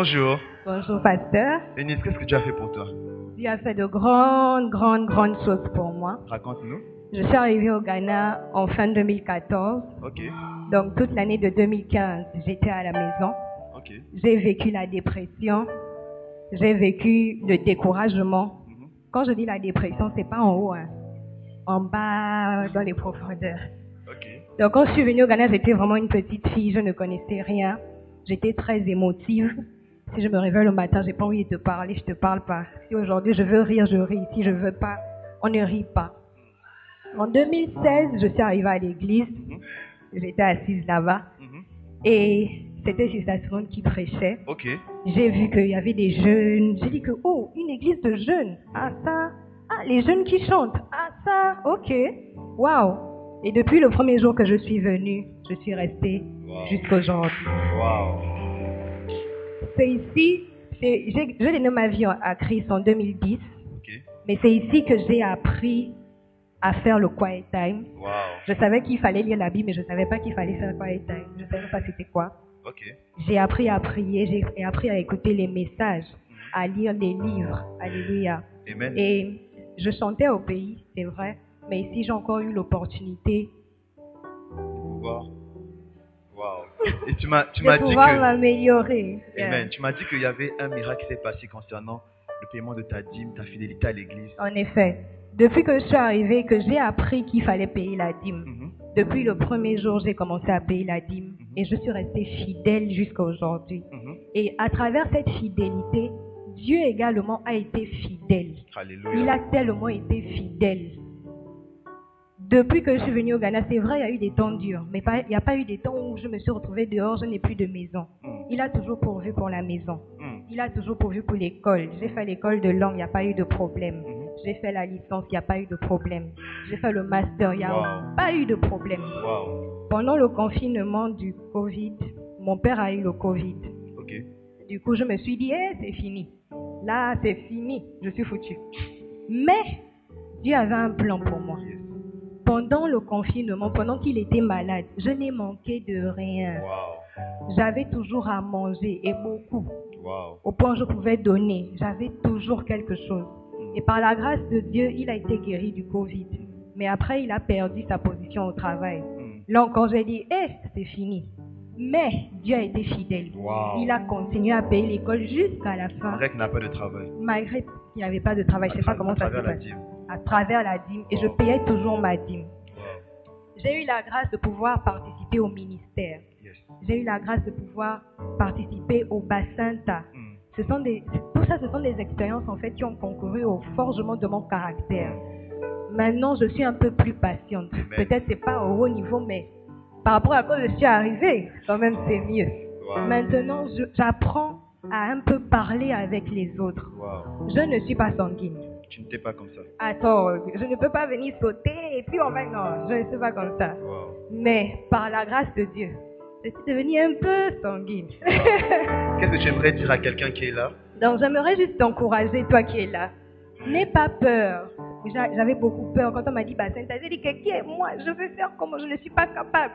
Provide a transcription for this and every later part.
Bonjour. Bonjour pasteur. Eunice, qu'est-ce que Dieu a fait pour toi? Dieu a fait de grandes, grandes, grandes choses pour moi. Raconte-nous. Je suis arrivée au Ghana en fin 2014. Ok, Donc toute l'année de 2015, j'étais à la maison. ok. J'ai vécu la dépression. J'ai vécu le découragement. Mhm. Quand je dis la dépression, c'est pas en haut, hein. en bas, dans les profondeurs. Ok. Donc quand je suis venue au Ghana, j'étais vraiment une petite fille, je ne connaissais rien. J'étais très émotive. Si je me réveille le matin, j'ai pas envie de te parler, je te parle pas. Si aujourd'hui je veux rire, je ris. Si je veux pas, on ne rit pas. En 2016, je suis arrivée à l'église. J'étais assise là-bas Mhm. et c'était Sister Simone qui prêchait. J'ai vu qu'il y avait des jeunes. J'ai dit que, oh, une église de jeunes. Ah, ça. Ah, les jeunes qui chantent. Ah, ça. Ok. Waouh. Et depuis le premier jour que je suis venue, je suis restée Wow. jusqu'aujourd'hui. Wow. C'est ici, j'ai donné ma vie à Christ en 2010, Ok. mais c'est ici que j'ai appris à faire le quiet time. Wow. Je savais qu'il fallait lire la Bible, mais je ne savais pas qu'il fallait faire le quiet time. Je ne savais pas c'était quoi. J'ai appris à prier, j'ai appris à écouter les messages, à lire les livres. Alléluia. Amen. Et je chantais au pays, c'est vrai, mais ici j'ai encore eu l'opportunité Pouvoir. Wow. Et tu m'as, tu m'as dit que. m'améliorer. Amen. Tu m'as dit qu'il y avait un miracle qui s'est passé concernant le paiement de ta dîme, ta fidélité à l'église. En effet, depuis que je suis arrivée, que j'ai appris qu'il fallait payer la dîme, Mhm. depuis le premier jour, j'ai commencé à payer la dîme Mhm. et je suis restée fidèle jusqu'à aujourd'hui. Mhm. Et à travers cette fidélité, Dieu également a été fidèle. Il a tellement été fidèle. Depuis que je suis venue au Ghana, c'est vrai, il y a eu des temps durs, mais pas- il n'y a pas eu des temps où je me suis retrouvée dehors, je n'ai plus de maison. Mhm. Il a toujours pourvu pour la maison. Mhm. Il a toujours pourvu pour l'école. J'ai fait l'école de langue, il n'y a pas eu de problème. Mhm. J'ai fait la licence, il n'y a pas eu de problème. J'ai fait le master, il n'y a Wow. pas eu de problème. Wow. Pendant le confinement du Covid, mon père a eu le Covid. Du coup, je me suis dit, eh, c'est fini. Là, c'est fini. Je suis foutu. Mais Dieu avait un plan pour moi. Yes. Pendant le confinement, pendant qu'il était malade, je n'ai manqué de rien. Wow. J'avais toujours à manger et beaucoup. Wow. Au point où je pouvais donner. J'avais toujours quelque chose. Et par la grâce de Dieu, il a été guéri du Covid. Mais après, il a perdu sa position au travail. Mhm. Là encore, j'ai dit, eh, c'est fini. Mais Dieu a été fidèle. Wow. Il a continué à payer l'école jusqu'à la fin, Grec n'a pas de travail. malgré qu'il n'avait pas de travail. Je ne sais pas comment ça passé. dîme. À travers la dîme. Et je payais toujours ma dîme. J'ai eu la grâce de pouvoir participer au ministère. J'ai eu la grâce de pouvoir participer au Bassinta. Ce sont des, tout ça, ce sont des expériences en fait qui ont concouru au forgement de mon caractère. Maintenant, je suis un peu plus patiente. Peut-être c'est pas au haut niveau, mais par rapport à quoi je suis arrivée, quand même c'est mieux. Wow. Maintenant, j'apprends à un peu parler avec les autres. Wow. Je ne suis pas sanguine. Tu n'étais pas comme ça. Attends, je ne peux pas venir sauter et puis on va... Non, je ne suis pas comme ça. Wow. Mais par la grâce de Dieu, je suis devenue un peu sanguine. Qu'est-ce que tu aimerais dire à quelqu'un qui est là? Donc j'aimerais juste t'encourager, toi qui es là. N'aie pas peur. J'a- J'avais beaucoup peur quand on m'a dit, bah, Sainte, j'ai dit que qui est moi? Je veux faire comment Je ne suis pas capable.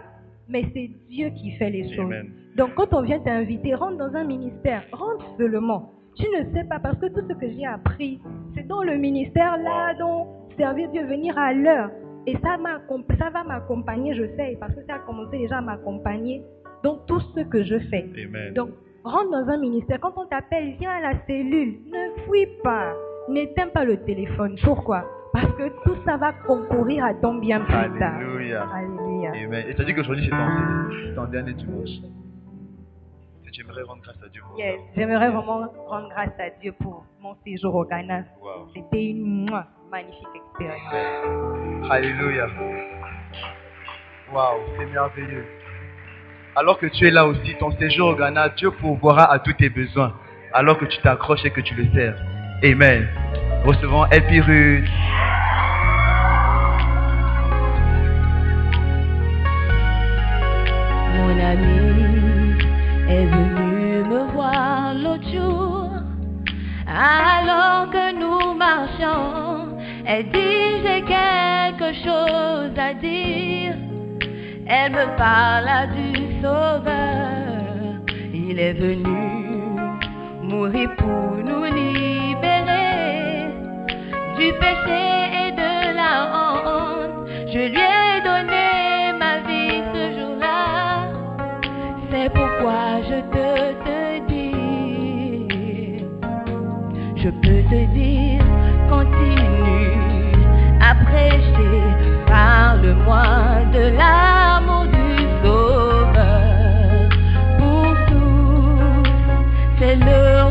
Mais c'est Dieu qui fait les choses. Donc quand on vient t'inviter, rentre dans un ministère, rentre seulement. Tu ne sais pas parce que tout ce que j'ai appris, c'est dans le ministère là, donc servir Dieu, venir à l'heure. Et ça, va m'accompagner, je sais, parce que ça a commencé déjà à m'accompagner dans tout ce que je fais. Amen. Donc, rentre dans un ministère. Quand on t'appelle, viens à la cellule. Ne fuis pas. N'éteins pas le téléphone. Pourquoi? Parce que tout ça va concourir à ton bien plus tard. Alléluia. Alléluia. Amen. Et tu as dit qu'aujourd'hui, c'est ton, c'est ton dernier dimanche. Et tu aimerais rendre grâce à Dieu pour Yes, J'aimerais vraiment rendre grâce à Dieu pour mon séjour au Ghana. Wow. C'était une magnifique expérience. Alléluia. Waouh, c'est merveilleux. Alors que tu es là aussi, ton séjour au Ghana, Dieu pourvoira à tous tes besoins. Alors que tu t'accroches et que tu le sers. Amen. Recevons Epirus. Mon ami est venu me voir l'autre jour, alors que nous marchions. Elle dit j'ai quelque chose à dire. Elle me parla du Sauveur. Il est venu mourir pour nous libérer du péché et de la honte. Je lui ai je peux te dire, continue à prêcher, parle-moi de l'amour du Sauveur. Pour tous, c'est l'euro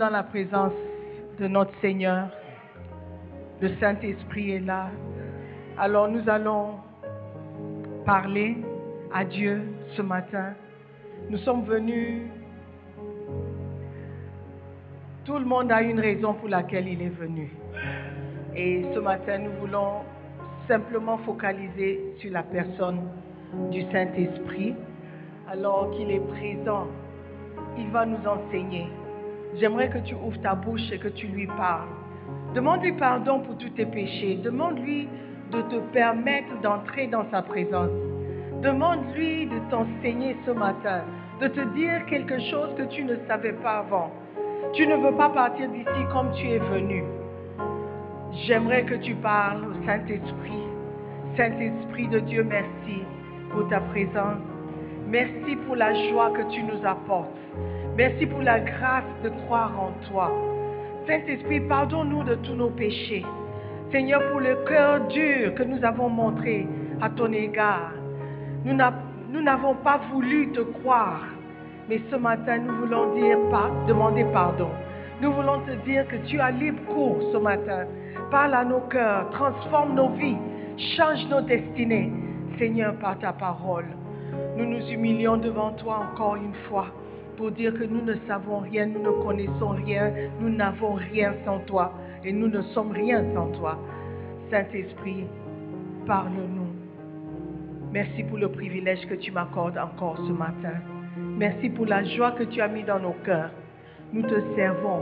dans la présence de notre Seigneur. Le Saint-Esprit est là. Alors nous allons parler à Dieu ce matin. Nous sommes venus. Tout le monde a une raison pour laquelle il est venu. Et ce matin, nous voulons simplement focaliser sur la personne du Saint-Esprit. Alors qu'il est présent, il va nous enseigner. J'aimerais que tu ouvres ta bouche et que tu lui parles. Demande-lui pardon pour tous tes péchés. Demande-lui de te permettre d'entrer dans sa présence. Demande-lui de t'enseigner ce matin, de te dire quelque chose que tu ne savais pas avant. Tu ne veux pas partir d'ici comme tu es venu. J'aimerais que tu parles au Saint-Esprit. Saint-Esprit de Dieu, merci pour ta présence. Merci pour la joie que tu nous apportes. Merci pour la grâce de croire en toi. Saint-Esprit, pardonne-nous de tous nos péchés. Seigneur, pour le cœur dur que nous avons montré à ton égard. Nous n'a- nous n'avons pas voulu te croire. Mais ce matin, nous voulons dire, demander pardon. Nous voulons te dire que tu as libre cours ce matin. Parle à nos cœurs, transforme nos vies, change nos destinées. Seigneur, par ta parole, nous nous humilions devant toi encore une fois pour dire que nous ne savons rien, nous ne connaissons rien, nous n'avons rien sans toi et nous ne sommes rien sans toi. Saint-Esprit, parle-nous. Merci pour le privilège que tu m'accordes encore ce matin. Merci pour la joie que tu as mis dans nos cœurs. Nous te servons,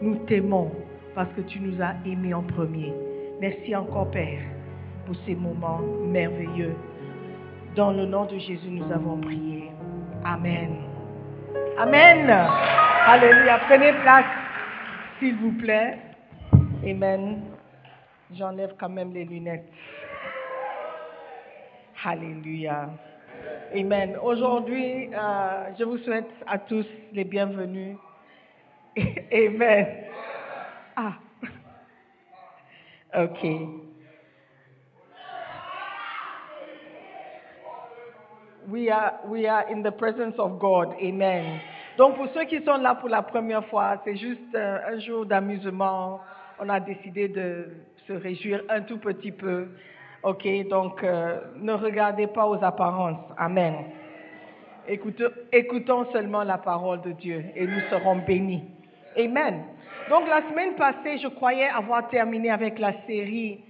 nous t'aimons parce que tu nous as aimés en premier. Merci encore Père pour ces moments merveilleux. Dans le nom de Jésus, nous avons prié. Amen. Amen. Alléluia. Prenez place, s'il vous plaît. Amen. J'enlève quand même les lunettes. Alléluia. Amen. Aujourd'hui, euh, je vous souhaite à tous les bienvenus. Amen. Ah. Ok. We are, we are in the presence of God. Amen. Donc pour ceux qui sont là pour la première fois, c'est juste euh, un jour d'amusement. On a décidé de se réjouir un tout petit peu. Ok, donc euh, ne regardez pas aux apparences. Amen. Écoutons seulement la parole de Dieu et nous serons bénis. Amen. Donc la semaine passée, je croyais avoir terminé avec la série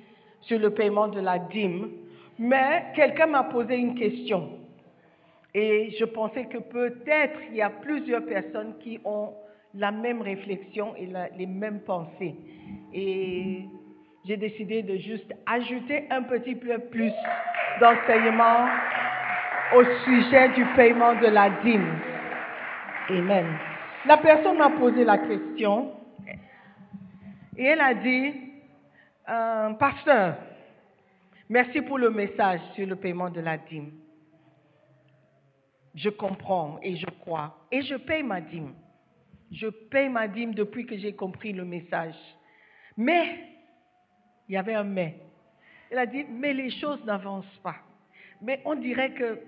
sur le paiement de la dîme, mais quelqu'un m'a posé une question. Et je pensais que peut-être il y a plusieurs personnes qui ont la même réflexion et les mêmes pensées. Et j'ai décidé de juste ajouter un petit peu plus d'enseignement au sujet du paiement de la dîme. Amen. La personne m'a posé la question et elle a dit, euh, pasteur, merci pour le message sur le paiement de la dîme. Je comprends et je crois. Et je paye ma dîme. Je paye ma dîme depuis que j'ai compris le message. Mais, il y avait un mais. Elle a dit, mais les choses n'avancent pas. Mais on dirait que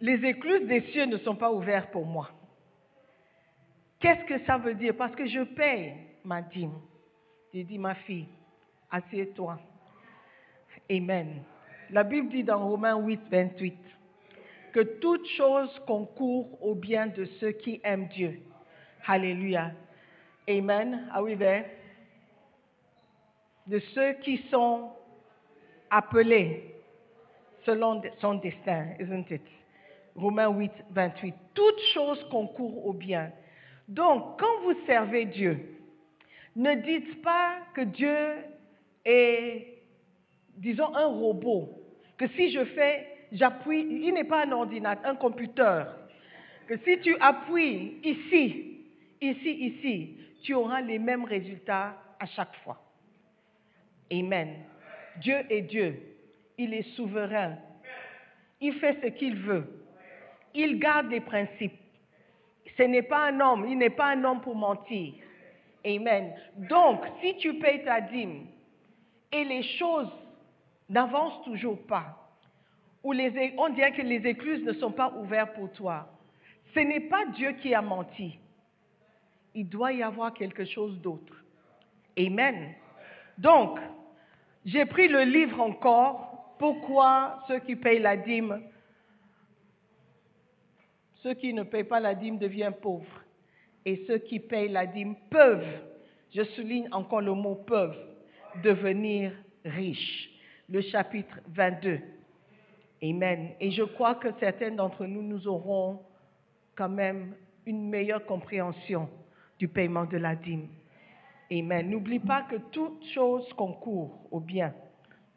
les écluses des cieux ne sont pas ouvertes pour moi. Qu'est-ce que ça veut dire? Parce que je paye ma dîme. J'ai dit, ma fille, assieds-toi. Amen. La Bible dit dans Romains 8, 28 que toute chose concourt au bien de ceux qui aiment Dieu. Alléluia. Amen. Are we there? De ceux qui sont appelés selon son destin, isn't it? Romains 8, 28. Toute chose concourt au bien. Donc, quand vous servez Dieu, ne dites pas que Dieu est, disons, un robot. Que si je fais, j'appuie, il n'est pas un ordinateur, un computer. Que si tu appuies ici, ici, ici, tu auras les mêmes résultats à chaque fois. Amen. Dieu est Dieu. Il est souverain. Il fait ce qu'il veut. Il garde des principes. Ce n'est pas un homme. Il n'est pas un homme pour mentir. Amen. Donc, si tu payes ta dîme et les choses n'avancent toujours pas, ou les, on dirait que les écluses ne sont pas ouvertes pour toi, ce n'est pas Dieu qui a menti. Il doit y avoir quelque chose d'autre. Amen. Donc, j'ai pris le livre encore, Pourquoi ceux qui payent la dîme, ceux qui ne payent pas la dîme deviennent pauvres. Et ceux qui payent la dîme peuvent, je souligne encore le mot peuvent, devenir riches. Le chapitre 22. Amen. Et je crois que certains d'entre nous, nous aurons quand même une meilleure compréhension du paiement de la dîme. Amen. N'oublie pas que toute chose concourt au bien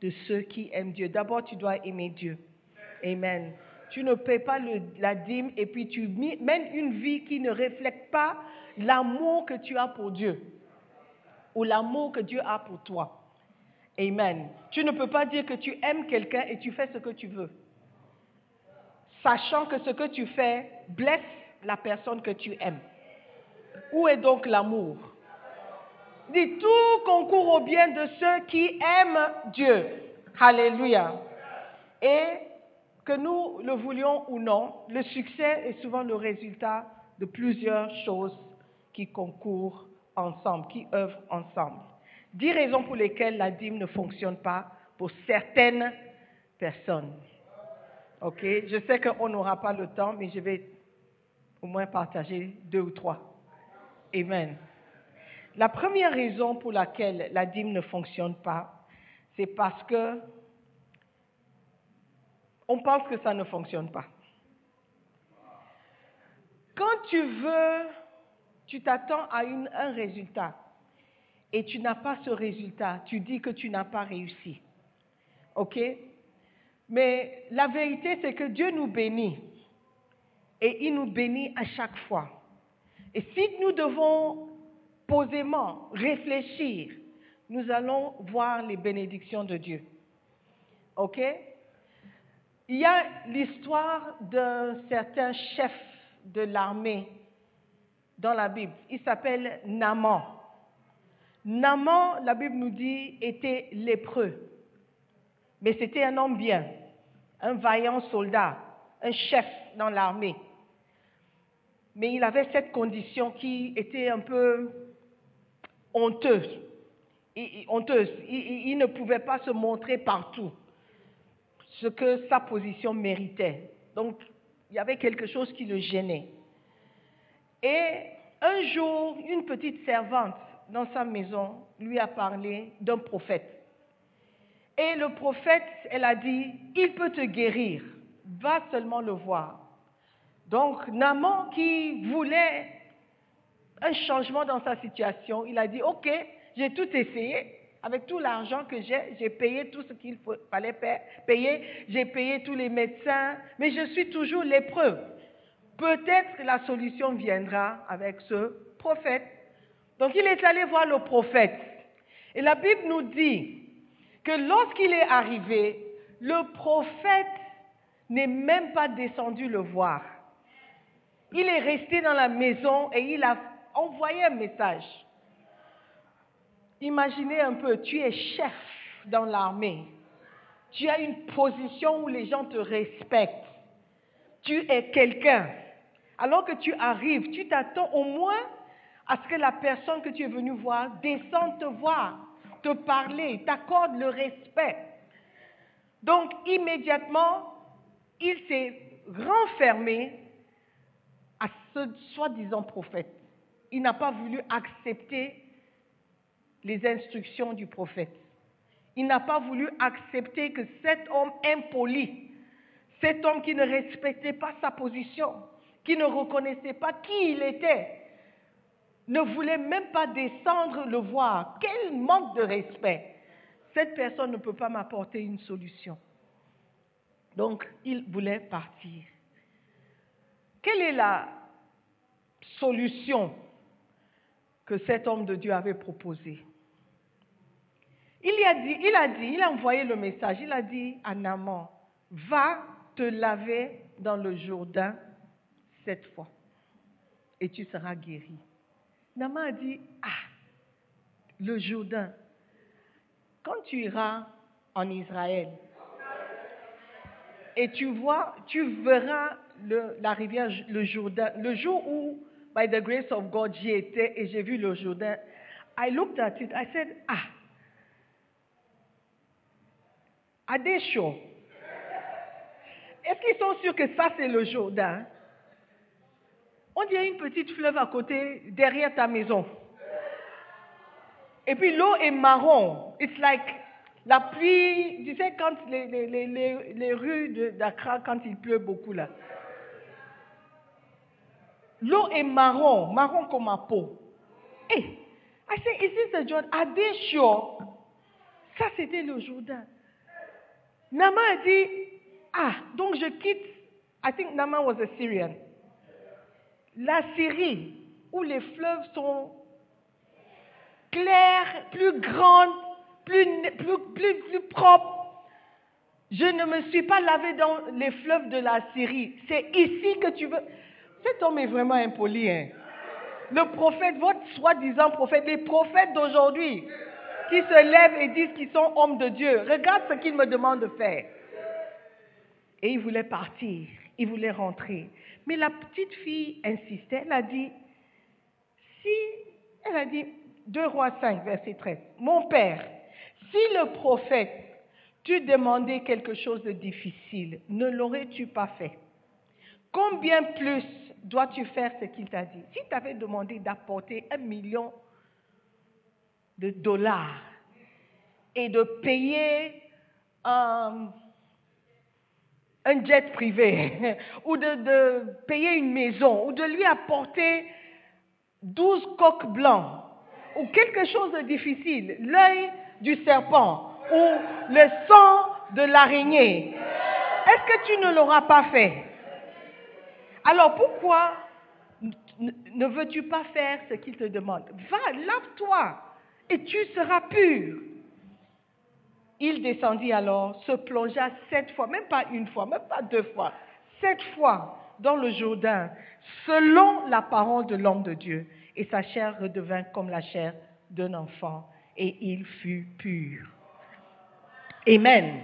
de ceux qui aiment Dieu. D'abord, tu dois aimer Dieu. Amen. Tu ne paies pas la dîme et puis tu mènes une vie qui ne reflète pas l'amour que tu as pour Dieu ou l'amour que Dieu a pour toi. Amen. Tu ne peux pas dire que tu aimes quelqu'un et tu fais ce que tu veux, sachant que ce que tu fais blesse la personne que tu aimes. Où est donc l'amour? Dis, tout concourt au bien de ceux qui aiment Dieu. Alléluia. Et que nous le voulions ou non, le succès est souvent le résultat de plusieurs choses qui concourent ensemble, qui œuvrent ensemble. Dix raisons pour lesquelles la dîme ne fonctionne pas pour certaines personnes. Ok, je sais qu'on n'aura pas le temps, mais je vais au moins partager deux ou trois. Amen. La première raison pour laquelle la dîme ne fonctionne pas, c'est parce que on pense que ça ne fonctionne pas. Quand tu veux, tu t'attends à un résultat et tu n'as pas ce résultat, tu dis que tu n'as pas réussi. OK? Mais la vérité, c'est que Dieu nous bénit et il nous bénit à chaque fois. Et si nous devons posément réfléchir, nous allons voir les bénédictions de Dieu. OK? Il y a l'histoire d'un certain chef de l'armée dans la Bible. Il s'appelle Naman. Naman, la Bible nous dit, était lépreux. Mais c'était un homme bien, un vaillant soldat, un chef dans l'armée. Mais il avait cette condition qui était un peu honteuse. Honteuse. Il ne pouvait pas se montrer partout ce que sa position méritait. Donc, il y avait quelque chose qui le gênait. Et un jour, une petite servante dans sa maison lui a parlé d'un prophète. Et le prophète, elle a dit, il peut te guérir, va seulement le voir. Donc, Naman qui voulait un changement dans sa situation, il a dit, ok, j'ai tout essayé, avec tout l'argent que j'ai, j'ai payé tout ce qu'il fallait pa- payer, j'ai payé tous les médecins, mais je suis toujours lépreux. Peut-être la solution viendra avec ce prophète. Donc il est allé voir le prophète. Et la Bible nous dit que lorsqu'il est arrivé, le prophète n'est même pas descendu le voir. Il est resté dans la maison et il a envoyé un message. Imaginez un peu, tu es chef dans l'armée. Tu as une position où les gens te respectent. Tu es quelqu'un. Alors que tu arrives, tu t'attends au moins à ce que la personne que tu es venu voir descende te voir, te parler, t'accorde le respect. Donc immédiatement, il s'est renfermé à ce soi-disant prophète. Il n'a pas voulu accepter les instructions du prophète. Il n'a pas voulu accepter que cet homme impoli, cet homme qui ne respectait pas sa position, qui ne reconnaissait pas qui il était, ne voulait même pas descendre le voir. Quel manque de respect. Cette personne ne peut pas m'apporter une solution. Donc, il voulait partir. Quelle est la solution que cet homme de Dieu avait proposée? Il, a dit, il a dit, il a envoyé le message, il a dit à Naman, va te laver dans le Jourdain cette fois et tu seras guéri. Naman a dit, ah, le Jourdain, quand tu iras en Israël et tu vois, tu verras la rivière, le Jourdain, le jour où, by the grace of God, j'y étais et j'ai vu le Jourdain, I looked at it, I said, ah, Are they sure? Est-ce qu'ils sont sûrs que ça c'est le Jourdain? On dirait une petite fleuve à côté, derrière ta maison. Et puis l'eau est marron. It's like la pluie, tu sais, quand les, les, les, les, rues d'Accra, quand il pleut beaucoup là. L'eau est marron, marron comme ma peau. Hey, I said, is this the Jordan? Are they sure? Ça c'était le Jourdain. Nama a dit, ah, donc je quitte, I think Nama was a Syrian. La Syrie, où les fleuves sont clairs, plus grands, plus, plus, plus, propres. Je ne me suis pas lavé dans les fleuves de la Syrie. C'est ici que tu veux. Cet homme est vraiment impoli. Hein? Le prophète, votre soi-disant prophète, les prophètes d'aujourd'hui, qui se lèvent et disent qu'ils sont hommes de Dieu. Regarde ce qu'ils me demandent de faire. Et il voulait partir, il voulait rentrer. Mais la petite fille insistait, elle a dit, si, elle a dit, 2 Rois 5, verset 13, mon père, si le prophète t'eût demandé quelque chose de difficile, ne l'aurais-tu pas fait? Combien plus dois-tu faire ce qu'il t'a dit? Si tu avais demandé d'apporter un million de dollars et de payer un, un jet privé ou de, de payer une maison ou de lui apporter 12 coqs blancs ou quelque chose de difficile, l'œil du serpent ou le sang de l'araignée, est-ce que tu ne l'auras pas fait? Alors pourquoi ne veux-tu pas faire ce qu'il te demande? Va, lave-toi et tu seras pur. Il descendit alors, se plongea sept fois, même pas une fois, même pas deux fois, sept fois dans le Jourdain, selon la parole de l'homme de Dieu. Et sa chair redevint comme la chair d'un enfant, et il fut pur. Amen.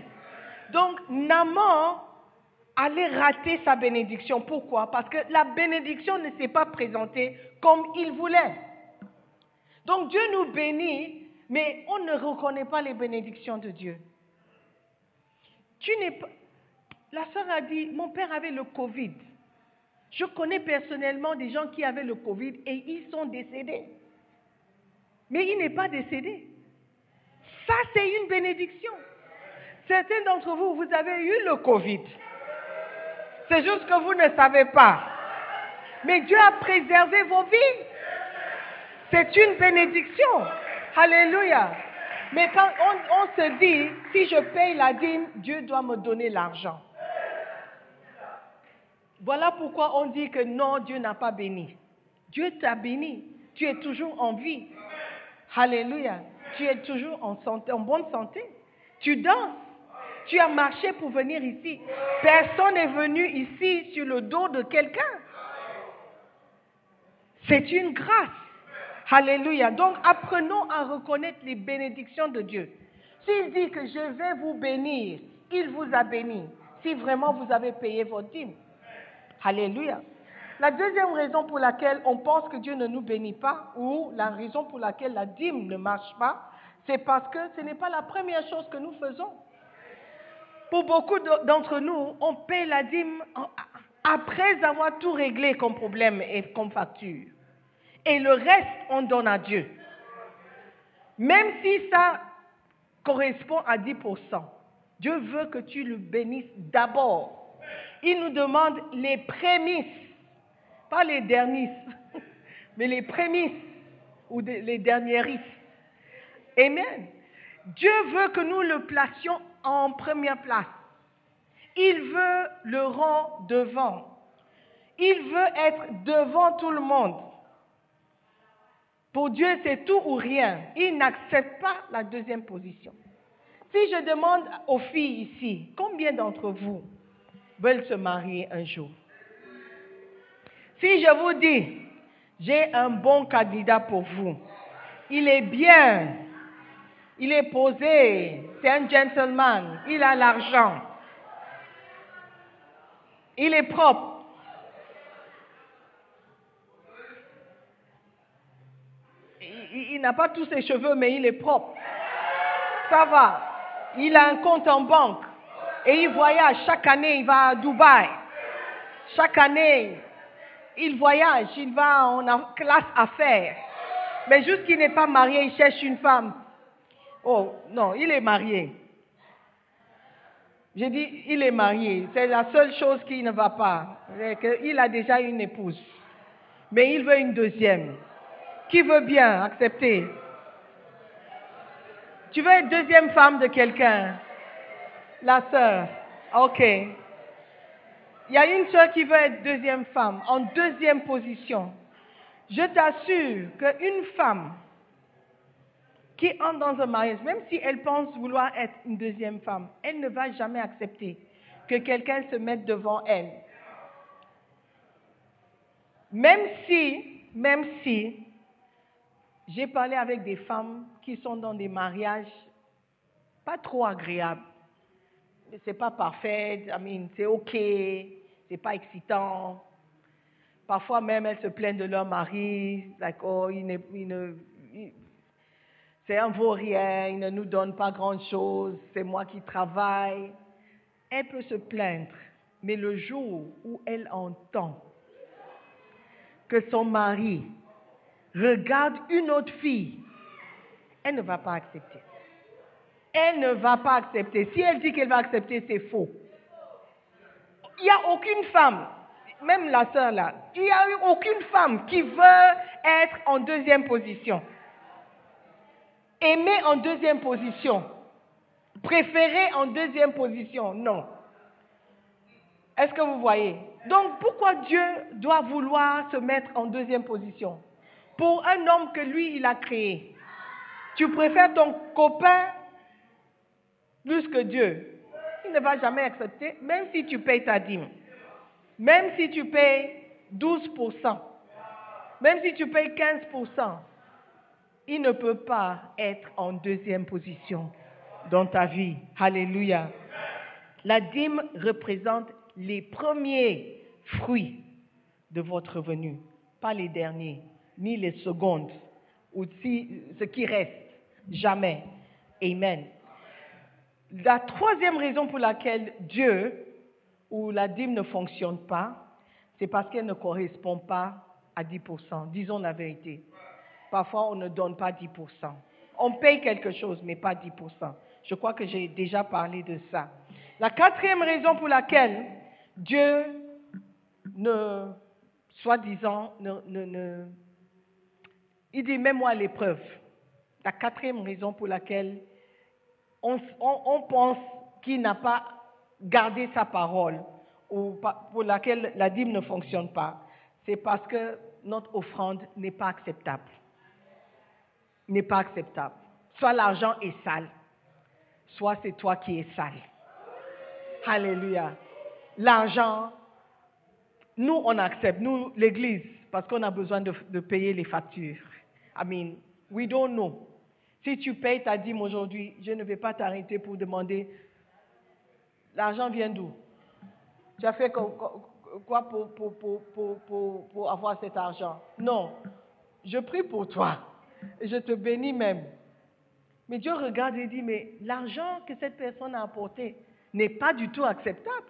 Donc, Naman allait rater sa bénédiction. Pourquoi? Parce que la bénédiction ne s'est pas présentée comme il voulait. Donc, Dieu nous bénit, mais on ne reconnaît pas les bénédictions de Dieu. Tu n'es pas... La sœur a dit, mon père avait le Covid. Je connais personnellement des gens qui avaient le Covid et ils sont décédés. Mais il n'est pas décédé. Ça, c'est une bénédiction. Certains d'entre vous, vous avez eu le Covid. C'est juste que vous ne savez pas. Mais Dieu a préservé vos vies. C'est une bénédiction. Alléluia. Mais quand on, se dit, si je paye la dîme, Dieu doit me donner l'argent. Voilà pourquoi on dit que non, Dieu n'a pas béni. Dieu t'a béni. Tu es toujours en vie. Alléluia. Tu es toujours en bonne santé. Tu danses. Tu as marché pour venir ici. Personne n'est venu ici sur le dos de quelqu'un. C'est une grâce. Alléluia. Donc apprenons à reconnaître les bénédictions de Dieu. S'il dit que je vais vous bénir, il vous a béni. Si vraiment vous avez payé votre dîme. Alléluia. La deuxième raison pour laquelle on pense que Dieu ne nous bénit pas, ou la raison pour laquelle la dîme ne marche pas, c'est parce que ce n'est pas la première chose que nous faisons. Pour beaucoup d'entre nous, on paie la dîme après avoir tout réglé comme problème et comme facture. Et le reste, on donne à Dieu. Même si ça correspond à 10%, Dieu veut que tu le bénisses d'abord. Il nous demande les prémices, pas les derniers, mais les prémices ou les dernières. Amen. Dieu veut que nous le placions en première place. Il veut le rang devant. Il veut être devant tout le monde. Pour Dieu, c'est tout ou rien. Il n'accepte pas la deuxième position. Si je demande aux filles ici, combien d'entre vous veulent se marier un jour? Si je vous dis, j'ai un bon candidat pour vous, il est bien, il est posé, c'est un gentleman, il a l'argent, il est propre. Il, n'a pas tous ses cheveux, mais il est propre. Ça va. Il a un compte en banque. Et il voyage. Chaque année, il va à Dubaï. Chaque année, il voyage. Il va en classe affaires. Mais juste qu'il n'est pas marié, il cherche une femme. Oh, non, il est marié. J'ai dit, il est marié. C'est la seule chose qui ne va pas. Il a déjà une épouse. Mais il veut une deuxième. Qui veut bien accepter Tu veux être deuxième femme de quelqu'un La sœur. Ok. Il y a une sœur qui veut être deuxième femme, en deuxième position. Je t'assure qu'une femme qui entre dans un mariage, même si elle pense vouloir être une deuxième femme, elle ne va jamais accepter que quelqu'un se mette devant elle. Même si, même si, j'ai parlé avec des femmes qui sont dans des mariages pas trop agréables, c'est pas parfait, I mean, c'est ok, c'est pas excitant. Parfois même, elles se plaignent de leur mari, like, oh, il ne, il ne- c'est un vaurien, il ne nous donne pas grand-chose, c'est moi qui travaille. Elle peut se plaindre, mais le jour où elle entend que son mari regarde une autre fille, elle ne va pas accepter. Elle ne va pas accepter. Si elle dit qu'elle va accepter, c'est faux. Il n'y a aucune femme, même la sœur là, il n'y a eu aucune femme qui veut être en deuxième position. Aimer en deuxième position. Préférer en deuxième position. Non. Est-ce que vous voyez? Donc pourquoi Dieu doit vouloir se mettre en deuxième position? Pour un homme que lui, il a créé. Tu préfères ton copain plus que Dieu. Il ne va jamais accepter, même si tu payes ta dîme. Même si tu payes 12%. Même si tu payes 15%. Il ne peut pas être en deuxième position dans ta vie. Alléluia. La dîme représente les premiers fruits de votre revenu, pas les derniers, ni les secondes, ou si, ce qui reste. Jamais. Amen. La troisième raison pour laquelle Dieu ou la dîme ne fonctionne pas, c'est parce qu'elle ne correspond pas à 10%. Disons la vérité. Parfois, on ne donne pas 10%. On paye quelque chose, mais pas 10%. Je crois que j'ai déjà parlé de ça. La quatrième raison pour laquelle Dieu ne, soi-disant, ne, ne, ne- il dit, mets-moi à l'épreuve. La quatrième raison pour laquelle on, on- on pense qu'il n'a pas gardé sa parole ou pour laquelle la dîme ne fonctionne pas, c'est parce que notre offrande n'est pas acceptable. N'est pas acceptable. Soit l'argent est sale, soit c'est toi qui es sale. Alléluia. L'argent, nous, on accepte, nous, l'Église, parce qu'on a besoin de, de payer les factures. I mean, we don't know. Si tu payes ta dîme aujourd'hui, je ne vais pas t'arrêter pour demander l'argent vient d'où? Tu as fait quoi pour, pour, avoir cet argent? Non. Je prie pour toi. Je te bénis même. Mais Dieu regarde et dit, mais l'argent que cette personne a apporté n'est pas du tout acceptable.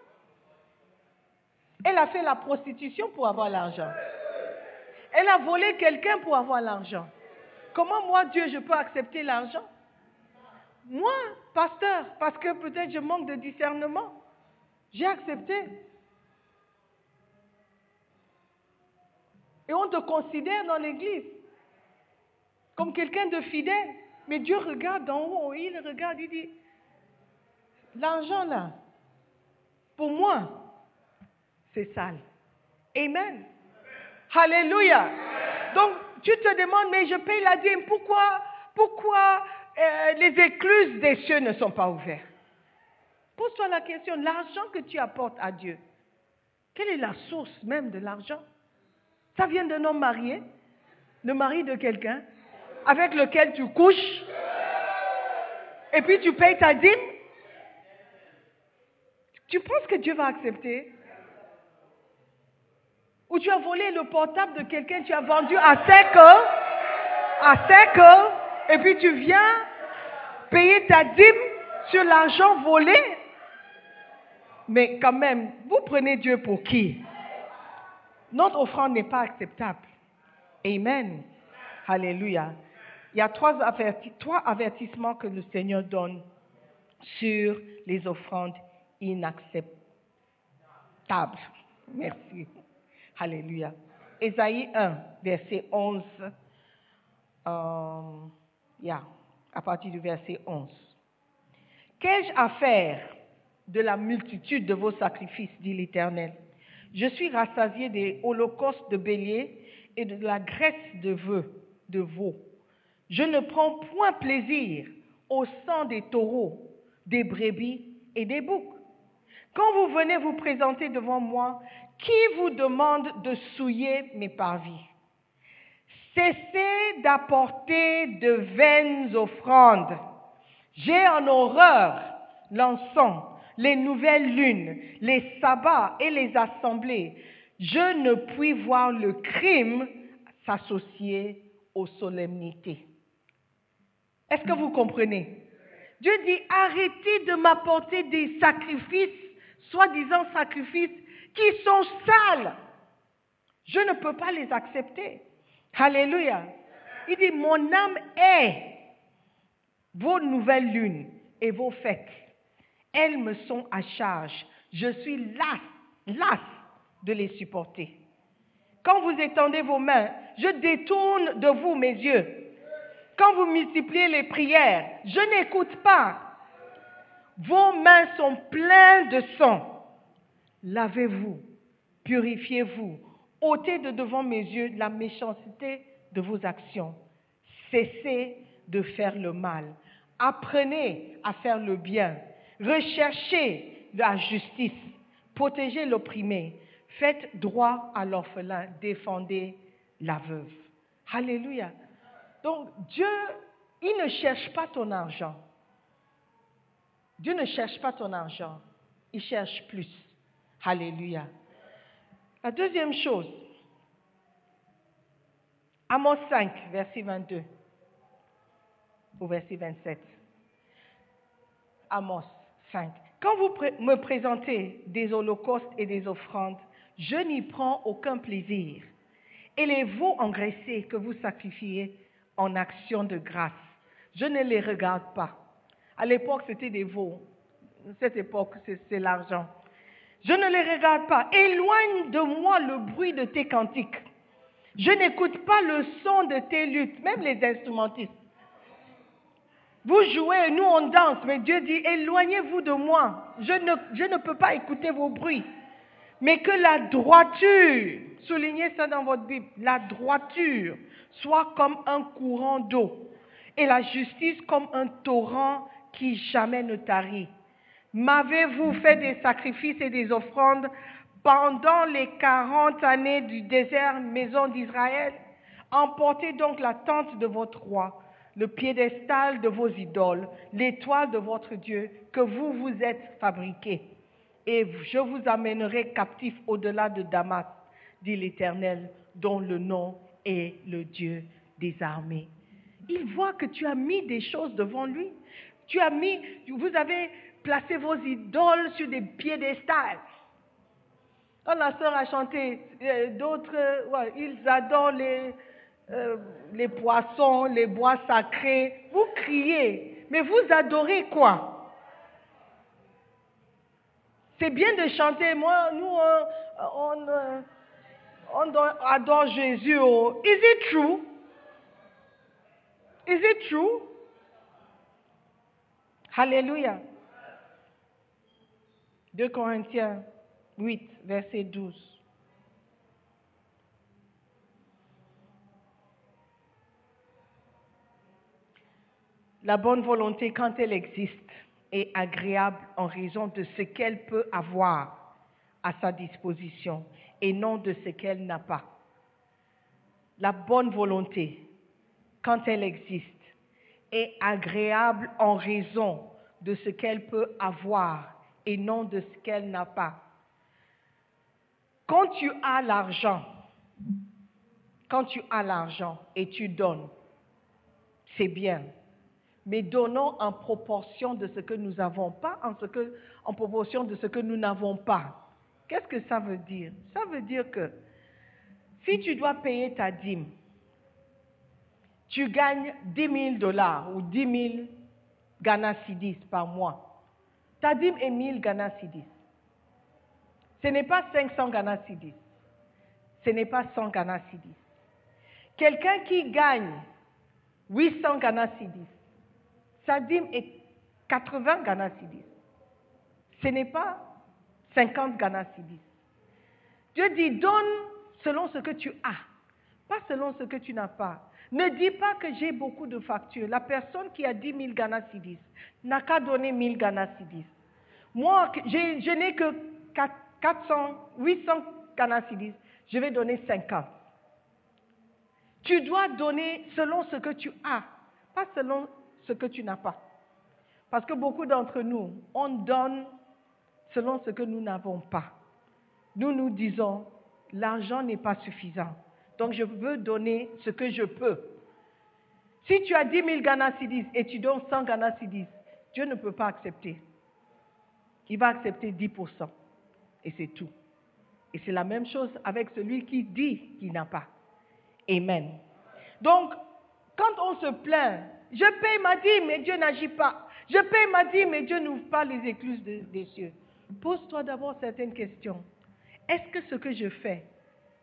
Elle a fait la prostitution pour avoir l'argent. Elle a volé quelqu'un pour avoir l'argent. Comment moi, Dieu, je peux accepter l'argent? Moi, pasteur, parce que peut-être je manque de discernement, j'ai accepté. Et on te considère dans l'église comme quelqu'un de fidèle. Mais Dieu regarde d'en haut, il regarde, il dit, l'argent là, pour moi, c'est sale. Amen. Alléluia. Donc, tu te demandes, mais je paye la dîme, pourquoi, pourquoi euh, les écluses des cieux ne sont pas ouvertes? Pose-toi la question, l'argent que tu apportes à Dieu, quelle est la source même de l'argent? Ça vient d'un homme marié, le mari de quelqu'un, avec lequel tu couches, et puis tu payes ta dîme. Tu penses que Dieu va accepter? Ou tu as volé le portable de quelqu'un, tu as vendu à 5 heures, à 5 heures, et puis tu viens payer ta dîme sur l'argent volé. Mais quand même, vous prenez Dieu pour qui? Notre offrande n'est pas acceptable. Amen. Alléluia. Il y a trois avertissements que le Seigneur donne sur les offrandes inacceptables. Merci. Alléluia. Ésaïe 1, verset 11. Euh, à partir du verset 11. Qu'ai-je à faire de la multitude de vos sacrifices, dit l'Éternel? Je suis rassasié des holocaustes de béliers et de la graisse de vœux, de veaux. Je ne prends point plaisir au sang des taureaux, des brebis et des boucs. Quand vous venez vous présenter devant moi, qui vous demande de souiller mes parvis? Cessez d'apporter de vaines offrandes. J'ai en horreur l'encens, les nouvelles lunes, les sabbats et les assemblées, je ne puis voir le crime s'associer aux solennités. Est-ce que vous comprenez? Dieu dit, arrêtez de m'apporter des sacrifices, soi-disant sacrifices, qui sont sales. Je ne peux pas les accepter. Alléluia. Il dit, mon âme est vos nouvelles lunes et vos fêtes. Elles me sont à charge. Je suis las, las de les supporter. Quand vous étendez vos mains, je détourne de vous mes yeux. Quand vous multipliez les prières, je n'écoute pas. Vos mains sont pleines de sang. Lavez-vous, purifiez-vous, ôtez de devant mes yeux la méchanceté de vos actions. Cessez de faire le mal. Apprenez à faire le bien. Recherchez la justice. Protégez l'opprimé. Faites droit à l'orphelin. Défendez la veuve. Alléluia. Donc Dieu, il ne cherche pas ton argent. Dieu ne cherche pas ton argent. Il cherche plus. Alléluia. La deuxième chose, Amos 5, verset 22 au verset 27. Amos 5. Quand vous me présentez des holocaustes et des offrandes, je n'y prends aucun plaisir. Et les veaux engraissés que vous sacrifiez en action de grâce, je ne les regarde pas. À l'époque, c'était des veaux. Cette époque, c'est l'argent. Je ne les regarde pas. Éloigne de moi le bruit de tes cantiques. Je n'écoute pas le son de tes luttes, même les instrumentistes. Vous jouez, nous on danse, mais Dieu dit, éloignez-vous de moi. Je ne, je ne peux pas écouter vos bruits. Mais que la droiture, soulignez ça dans votre Bible, la droiture soit comme un courant d'eau et la justice comme un torrent qui jamais ne tarit. M'avez-vous fait des sacrifices et des offrandes pendant les quarante années du désert, maison d'Israël? Emportez donc la tente de votre roi le piédestal de vos idoles, l'étoile de votre Dieu que vous vous êtes fabriqué. Et je vous amènerai captif au-delà de Damas, dit l'Éternel, dont le nom est le Dieu des armées. Il voit que tu as mis des choses devant lui. Tu as mis, vous avez placé vos idoles sur des piédestals. Quand la sœur a chanté, euh, d'autres, ils adorent les, euh, les poissons, les bois sacrés, vous criez, mais vous adorez quoi? C'est bien de chanter, moi, nous, on, on, adore Jésus. Oh. Is it true? Is it true? Alléluia. 2 Corinthiens 8, verset 12. La bonne volonté, quand elle existe, est agréable en raison de ce qu'elle peut avoir à sa disposition et non de ce qu'elle n'a pas. La bonne volonté, quand elle existe, est agréable en raison de ce qu'elle peut avoir et non de ce qu'elle n'a pas. Quand tu as l'argent, quand tu as l'argent et tu donnes, c'est bien mais donnons en proportion de ce que nous n'avons pas, en, proportion de ce que nous n'avons pas. Qu'est-ce que ça veut dire? Ça veut dire que si tu dois payer ta dîme, tu gagnes 10 000 dollars ou 10 000 Ghana Sidis par mois. Ta est 1000 Ghana Sidis. Ce n'est pas 500 Ghana Sidis. Ce n'est pas 100 Ghana Sidis. Quelqu'un qui gagne 800 Ghana Sidis, sa est 80 Ghana Ce n'est pas 50 Ghana Dieu dit, donne selon ce que tu as, pas selon ce que tu n'as pas. Ne dis pas que j'ai beaucoup de factures. La personne qui a 10 000 Ghana n'a qu'à donner 1000 Ghana Moi, je n'ai que 400, 800 Ghana Je vais donner 50. Tu dois donner selon ce que tu as, pas selon ce que tu n'as pas. Parce que beaucoup d'entre nous, on donne selon ce que nous n'avons pas. Nous nous disons, l'argent n'est pas suffisant. Donc je veux donner ce que je peux. Si tu as 10 000 Ghana et tu donnes 100 Ghana Dieu ne peut pas accepter. Il va accepter 10%. Et c'est tout. Et c'est la même chose avec celui qui dit qu'il n'a pas. Amen. Donc, quand on se plaint, je paye ma dîme mais Dieu n'agit pas. Je paye ma dîme mais Dieu n'ouvre pas les écluses de- des cieux. Pose-toi d'abord certaines questions. Est-ce que ce que je fais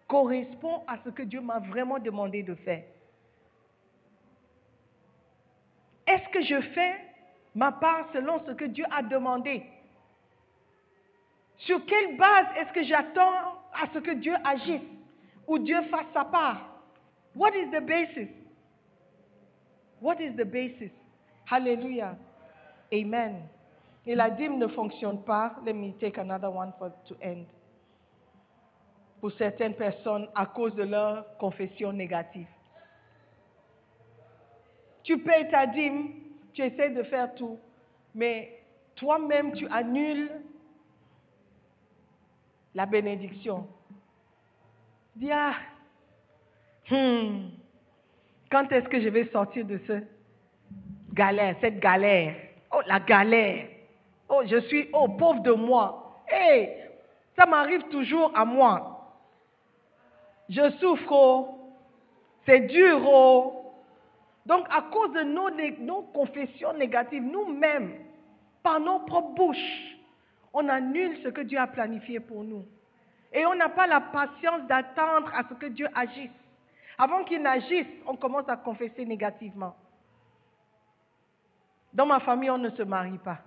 correspond à ce que Dieu m'a vraiment demandé de faire? Est-ce que je fais ma part selon ce que Dieu a demandé? Sur quelle base est-ce que j'attends à ce que Dieu agisse ou Dieu fasse sa part? What is the basis? What is the basis? Hallelujah. Amen. Et la dîme ne fonctionne pas. Let me take another one for, to end. Pour certaines personnes à cause de leur confession négative. Tu payes ta dîme, tu essaies de faire tout, mais toi-même tu annules la bénédiction. Dis, ah, hmm, quand est-ce que je vais sortir de ce galère, cette galère? Oh, la galère. Oh, je suis, oh, pauvre de moi. Hé, ça m'arrive toujours à moi. Je souffre, oh. C'est dur, oh. Donc, à cause de nos confessions négatives, nous-mêmes, par nos propres bouches, on annule ce que Dieu a planifié pour nous. Et on n'a pas la patience d'attendre à ce que Dieu agisse. Avant qu'il n'agisse, on commence à confesser négativement. Dans ma famille, on ne se marie pas.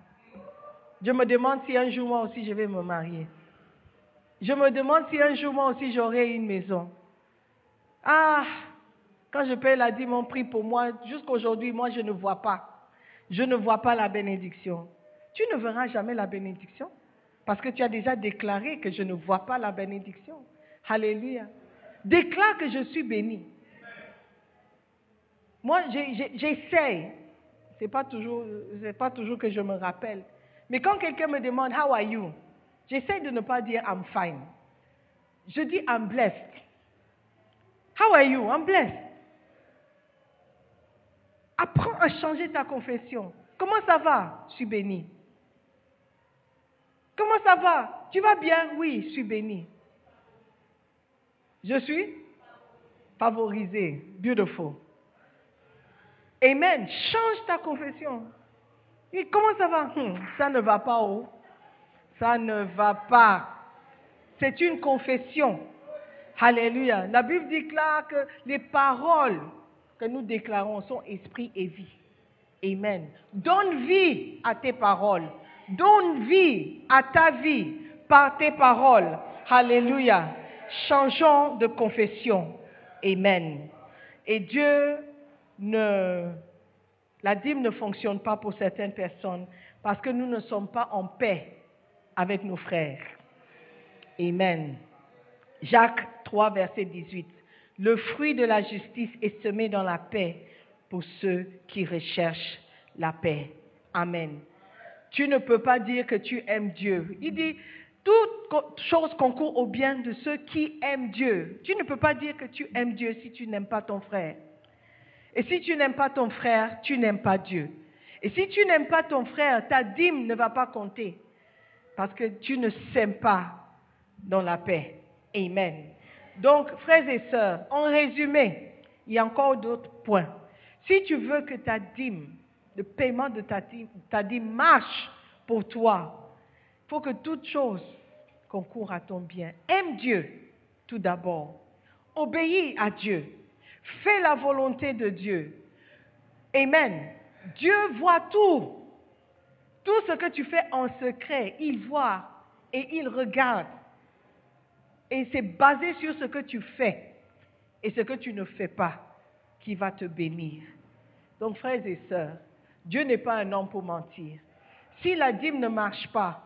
Je me demande si un jour moi aussi je vais me marier. Je me demande si un jour moi aussi j'aurai une maison. Ah, quand je paye la dîme, on prie pour moi. Jusqu'aujourd'hui, moi, je ne vois pas. Je ne vois pas la bénédiction. Tu ne verras jamais la bénédiction parce que tu as déjà déclaré que je ne vois pas la bénédiction. Alléluia. Déclare que je suis béni. Moi, j'essaye. Toujours, c'est pas toujours que je me rappelle. Mais quand quelqu'un me demande How are you, j'essaie de ne pas dire I'm fine. Je dis I'm blessed. How are you? I'm blessed. Apprends à changer ta confession. Comment ça va? Je suis béni. Comment ça va? Tu vas bien? Oui, je suis béni. Je suis favorisé. Beautiful. Amen. Change ta confession. Et comment ça va? Hmm, ça ne va pas, oh. Ça ne va pas. C'est une confession. Alléluia. La Bible déclare que les paroles que nous déclarons sont esprit et vie. Amen. Donne vie à tes paroles. Donne vie à ta vie par tes paroles. Alléluia. Changeons de confession. Amen. Et Dieu ne... La dîme ne fonctionne pas pour certaines personnes parce que nous ne sommes pas en paix avec nos frères. Amen. Jacques 3, verset 18. Le fruit de la justice est semé dans la paix pour ceux qui recherchent la paix. Amen. Tu ne peux pas dire que tu aimes Dieu. Il dit, toute chose concourt au bien de ceux qui aiment Dieu. Tu ne peux pas dire que tu aimes Dieu si tu n'aimes pas ton frère. Et si tu n'aimes pas ton frère, tu n'aimes pas Dieu. Et si tu n'aimes pas ton frère, ta dîme ne va pas compter. Parce que tu ne sèmes pas dans la paix. Amen. Donc, frères et sœurs, en résumé, il y a encore d'autres points. Si tu veux que ta dîme, le paiement de ta ta dîme marche pour toi, il faut que toute chose concourt à ton bien. Aime Dieu tout d'abord. Obéis à Dieu. Fais la volonté de Dieu. Amen. Dieu voit tout. Tout ce que tu fais en secret, il voit et il regarde. Et c'est basé sur ce que tu fais et ce que tu ne fais pas qui va te bénir. Donc, frères et sœurs, Dieu n'est pas un homme pour mentir. Si la dîme ne marche pas,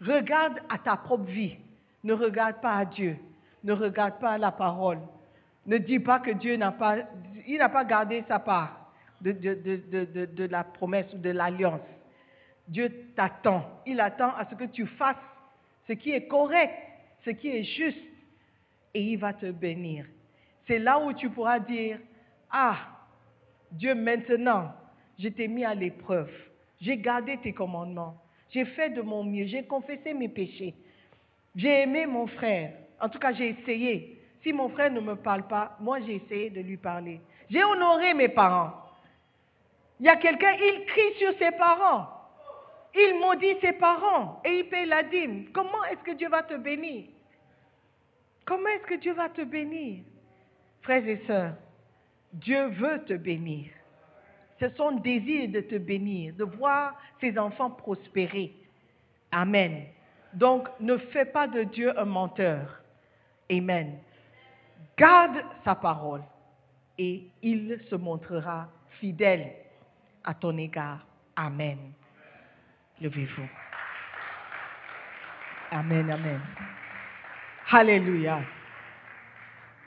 regarde à ta propre vie. Ne regarde pas à Dieu. Ne regarde pas à la parole. Ne dis pas que Dieu n'a pas, il n'a pas gardé sa part de, de, de, de, la promesse ou de l'alliance. Dieu t'attend. Il attend à ce que tu fasses ce qui est correct, ce qui est juste, et il va te bénir. C'est là où tu pourras dire, ah, Dieu, maintenant, je t'ai mis à l'épreuve. J'ai gardé tes commandements. J'ai fait de mon mieux. J'ai confessé mes péchés. J'ai aimé mon frère. En tout cas, j'ai essayé. Si mon frère ne me parle pas, moi, j'ai essayé de lui parler. J'ai honoré mes parents. Il y a quelqu'un, il crie sur ses parents. Il maudit ses parents et il paye la dîme. Comment est-ce que Dieu va te bénir? Comment est-ce que Dieu va te bénir? Frères et sœurs, Dieu veut te bénir. C'est son désir de te bénir, de voir ses enfants prospérer. Amen. Donc, ne fais pas de Dieu un menteur. Amen. Garde sa parole et il se montrera fidèle à ton égard. Amen. Levez-vous. Amen, amen. Alléluia.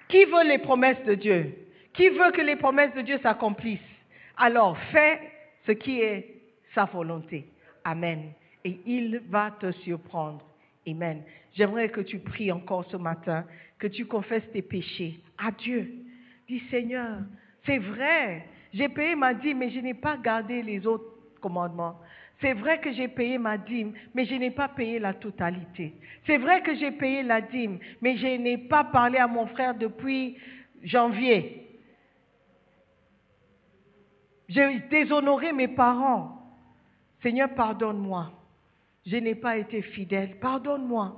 Qui veut les promesses de Dieu? Qui veut que les promesses de Dieu s'accomplissent? Alors fais ce qui est sa volonté. Amen. Et il va te surprendre. Amen. J'aimerais que tu pries encore ce matin, que tu confesses tes péchés à Dieu. Dis Seigneur, c'est vrai, j'ai payé ma dîme, mais je n'ai pas gardé les autres commandements. C'est vrai que j'ai payé ma dîme, mais je n'ai pas payé la totalité. C'est vrai que j'ai payé la dîme, mais je n'ai pas parlé à mon frère depuis janvier. J'ai déshonoré mes parents. Seigneur, pardonne-moi. Je n'ai pas été fidèle. Pardonne-moi.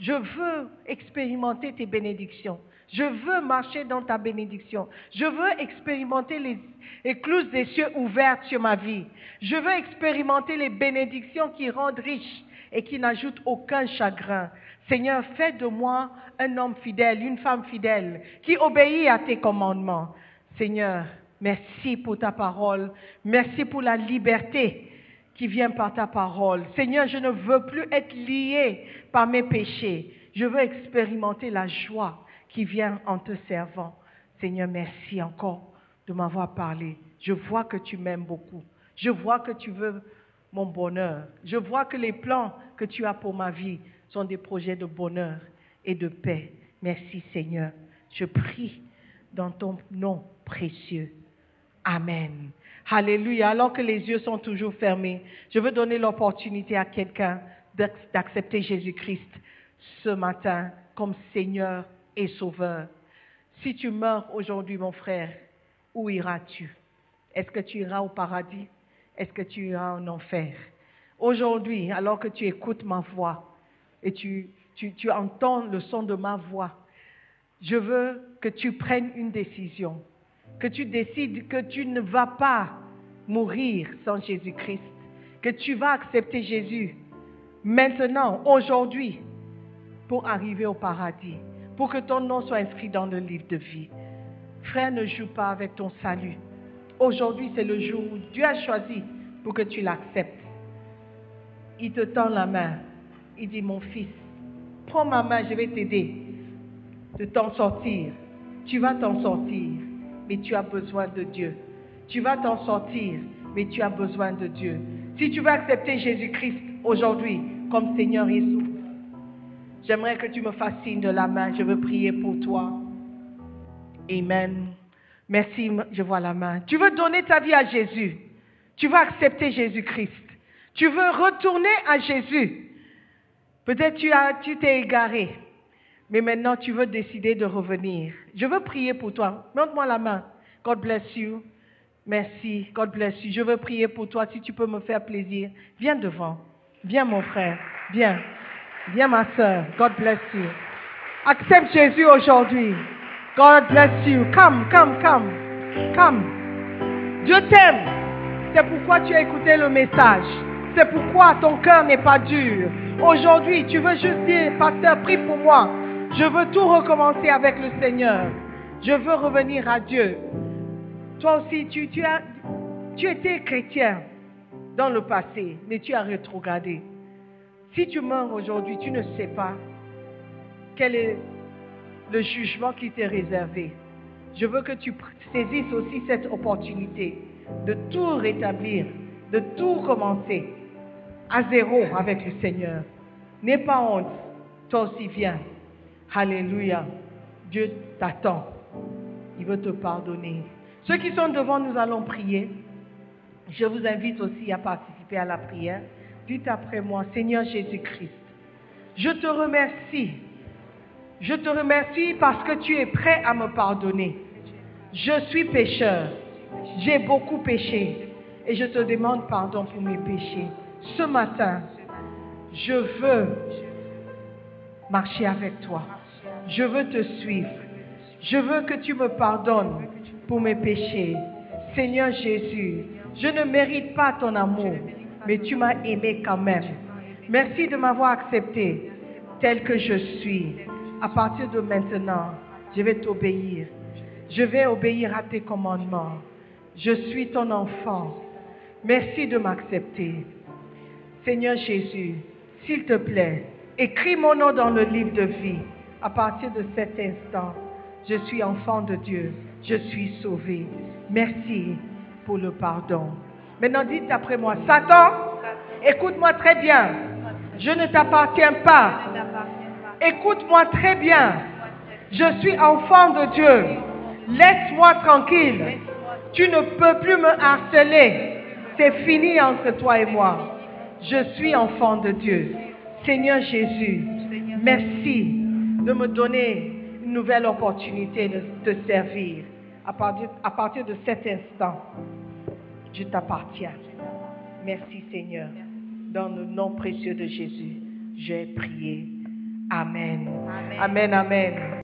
Je veux expérimenter tes bénédictions. Je veux marcher dans ta bénédiction. Je veux expérimenter les écluses des cieux ouvertes sur ma vie. Je veux expérimenter les bénédictions qui rendent riche et qui n'ajoutent aucun chagrin. Seigneur, fais de moi un homme fidèle, une femme fidèle, qui obéit à tes commandements. Seigneur, merci pour ta parole. Merci pour la liberté qui vient par ta parole. Seigneur, je ne veux plus être lié par mes péchés. Je veux expérimenter la joie qui vient en te servant. Seigneur, merci encore de m'avoir parlé. Je vois que tu m'aimes beaucoup. Je vois que tu veux mon bonheur. Je vois que les plans que tu as pour ma vie sont des projets de bonheur et de paix. Merci Seigneur. Je prie dans ton nom précieux. Amen. Alléluia. Alors que les yeux sont toujours fermés, je veux donner l'opportunité à quelqu'un d'accepter Jésus-Christ ce matin comme Seigneur et Sauveur. Si tu meurs aujourd'hui, mon frère, où iras-tu? Est-ce que tu iras au paradis? Est-ce que tu iras en enfer? Aujourd'hui, alors que tu écoutes ma voix et tu, tu, tu entends le son de ma voix, je veux que tu prennes une décision, que tu décides que tu ne vas pas mourir sans Jésus-Christ, que tu vas accepter Jésus maintenant, aujourd'hui, pour arriver au paradis pour que ton nom soit inscrit dans le livre de vie. Frère, ne joue pas avec ton salut. Aujourd'hui, c'est le jour où Dieu a choisi pour que tu l'acceptes. Il te tend la main. Il dit, mon fils, prends ma main, je vais t'aider de t'en sortir. Tu vas t'en sortir, mais tu as besoin de Dieu. Tu vas t'en sortir, mais tu as besoin de Dieu. Si tu veux accepter Jésus-Christ aujourd'hui comme Seigneur Jésus, J'aimerais que tu me fasses signe de la main. Je veux prier pour toi. Amen. Merci, je vois la main. Tu veux donner ta vie à Jésus. Tu veux accepter Jésus-Christ. Tu veux retourner à Jésus. Peut-être tu as, tu t'es égaré. Mais maintenant, tu veux décider de revenir. Je veux prier pour toi. Montre-moi la main. God bless you. Merci. God bless you. Je veux prier pour toi. Si tu peux me faire plaisir, viens devant. Viens, mon frère. Viens. Viens ma soeur. God bless you. Accepte Jésus aujourd'hui. God bless you. Come, come, come. Come. Dieu t'aime. C'est pourquoi tu as écouté le message. C'est pourquoi ton cœur n'est pas dur. Aujourd'hui, tu veux juste dire, pasteur, prie pour moi. Je veux tout recommencer avec le Seigneur. Je veux revenir à Dieu. Toi aussi, tu, as, tu étais chrétien dans le passé, mais tu as rétrogradé. Si tu meurs aujourd'hui, tu ne sais pas quel est le jugement qui t'est réservé. Je veux que tu saisisses aussi cette opportunité de tout rétablir, de tout commencer à zéro avec le Seigneur. N'aie pas honte. Toi aussi, viens. Alléluia. Dieu t'attend. Il veut te pardonner. Ceux qui sont devant, nous allons prier. Je vous invite aussi à participer à la prière. Dites après moi, Seigneur Jésus-Christ, je te remercie. Je te remercie parce que tu es prêt à me pardonner. Je suis pécheur. J'ai beaucoup péché. Et je te demande pardon pour mes péchés. Ce matin, je veux marcher avec toi. Je veux te suivre. Je veux que tu me pardonnes pour mes péchés. Seigneur Jésus, je ne mérite pas ton amour, mais tu m'as aimé quand même. Merci de m'avoir accepté tel que je suis. À partir de maintenant, je vais t'obéir. Je vais obéir à tes commandements. Je suis ton enfant. Merci de m'accepter. Seigneur Jésus, s'il te plaît, écris mon nom dans le livre de vie. À partir de cet instant, je suis enfant de Dieu. Je suis sauvé. Merci pour le pardon. Maintenant, dites après moi, Satan, écoute-moi très bien. Je ne t'appartiens pas. Écoute-moi très bien. Je suis enfant de Dieu. Laisse-moi tranquille. Tu ne peux plus me harceler. C'est fini entre toi et moi. Je suis enfant de Dieu. Seigneur Jésus, merci de me donner une nouvelle opportunité de te servir. À partir, à partir de cet instant, je t'appartiens. Merci Seigneur. Dans le nom précieux de Jésus, j'ai prié. Amen. Amen, amen.